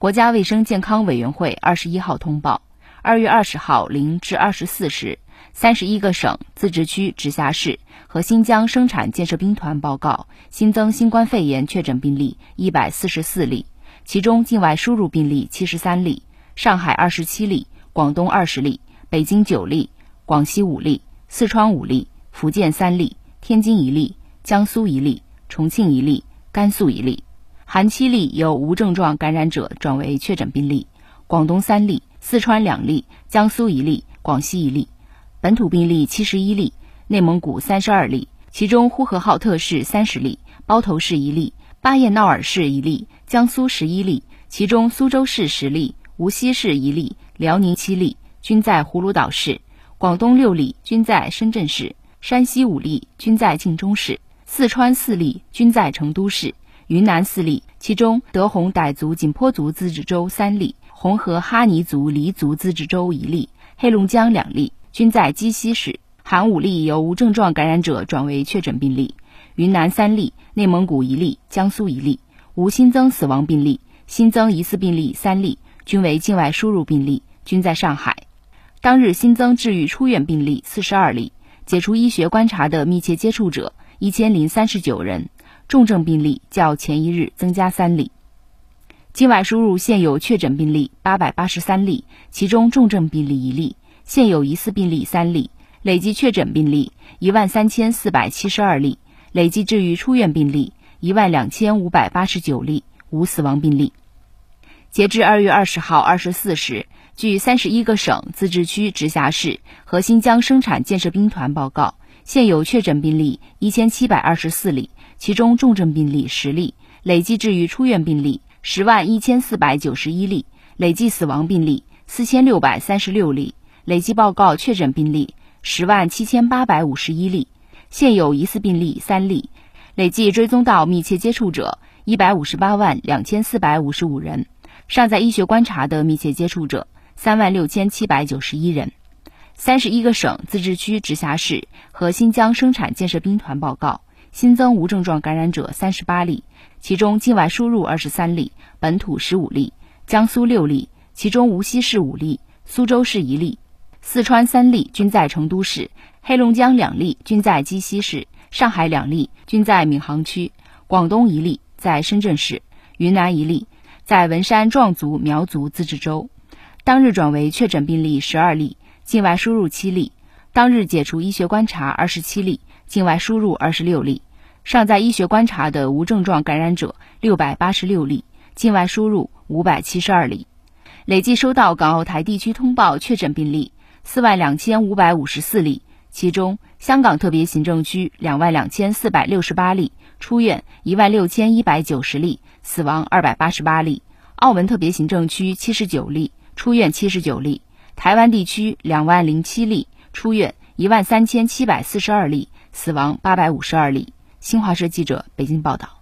国家卫生健康委员会二十一号通报，二月二十号零至二十四时，三十一个省、自治区、直辖市和新疆生产建设兵团报告新增新冠肺炎确诊病例一百四十四例，其中境外输入病例七十三例，上海二十七例，广东二十例，北京九例，广西五例，四川五例，福建三例，天津一例，江苏一例，重庆一例，甘肃一例。含七例由无症状感染者转为确诊病例，广东三例，四川两例，江苏一例，广西一例。本土病例七十一例，内蒙古三十二例，其中呼和浩特市三十例，包头市一例，巴彦淖尔市一例，江苏十一例，其中苏州市十例，无锡市一例，辽宁七例，均在葫芦岛市；广东六例，均在深圳市；山西五例，均在晋中市；四川四例，均在成都市。云南四例，其中德宏傣族景颇族自治州三例，红河哈尼族黎族自治州一例，黑龙江两例，均在鸡西市。含五例由无症状感染者转为确诊病例。云南三例，内蒙古一例，江苏一例，无新增死亡病例。新增疑似病例三例，均为境外输入病例，均在上海。当日新增治愈出院病例四十二例，解除医学观察的密切接触者一千零三十九人。重症病例较前一日增加三例，境外输入现有确诊病例八百八十三例，其中重症病例一例，现有疑似病例三例，累计确诊病例一万三千四百七十二例，累计治愈出院病例一万两千五百八十九例，无死亡病例。截至二月二十号二十四时，据三十一个省、自治区、直辖市和新疆生产建设兵团报告，现有确诊病例一千七百二十四例。其中重症病例十例，累计治愈出院病例十万一千四百九十一例，累计死亡病例四千六百三十六例，累计报告确诊病例十万七千八百五十一例，现有疑似病例三例，累计追踪到密切接触者一百五十八万两千四百五十五人，尚在医学观察的密切接触者三万六千七百九十一人。三十一个省、自治区、直辖市和新疆生产建设兵团报告。新增无症状感染者三十八例，其中境外输入二十三例，本土十五例，江苏六例，其中无锡市五例，苏州市一例，四川三例均在成都市，黑龙江两例均在鸡西市，上海两例均在闵行区，广东一例在深圳市，云南一例在文山壮族苗族自治州。当日转为确诊病例十二例，境外输入七例，当日解除医学观察二十七例。境外输入二十六例，尚在医学观察的无症状感染者六百八十六例，境外输入五百七十二例。累计收到港澳台地区通报确诊病例四万两千五百五十四例，其中香港特别行政区两万两千四百六十八例，出院一万六千一百九十例，死亡二百八十八例；澳门特别行政区七十九例，出院七十九例；台湾地区两万零七例，出院一万三千七百四十二例。死亡八百五十二例。新华社记者北京报道。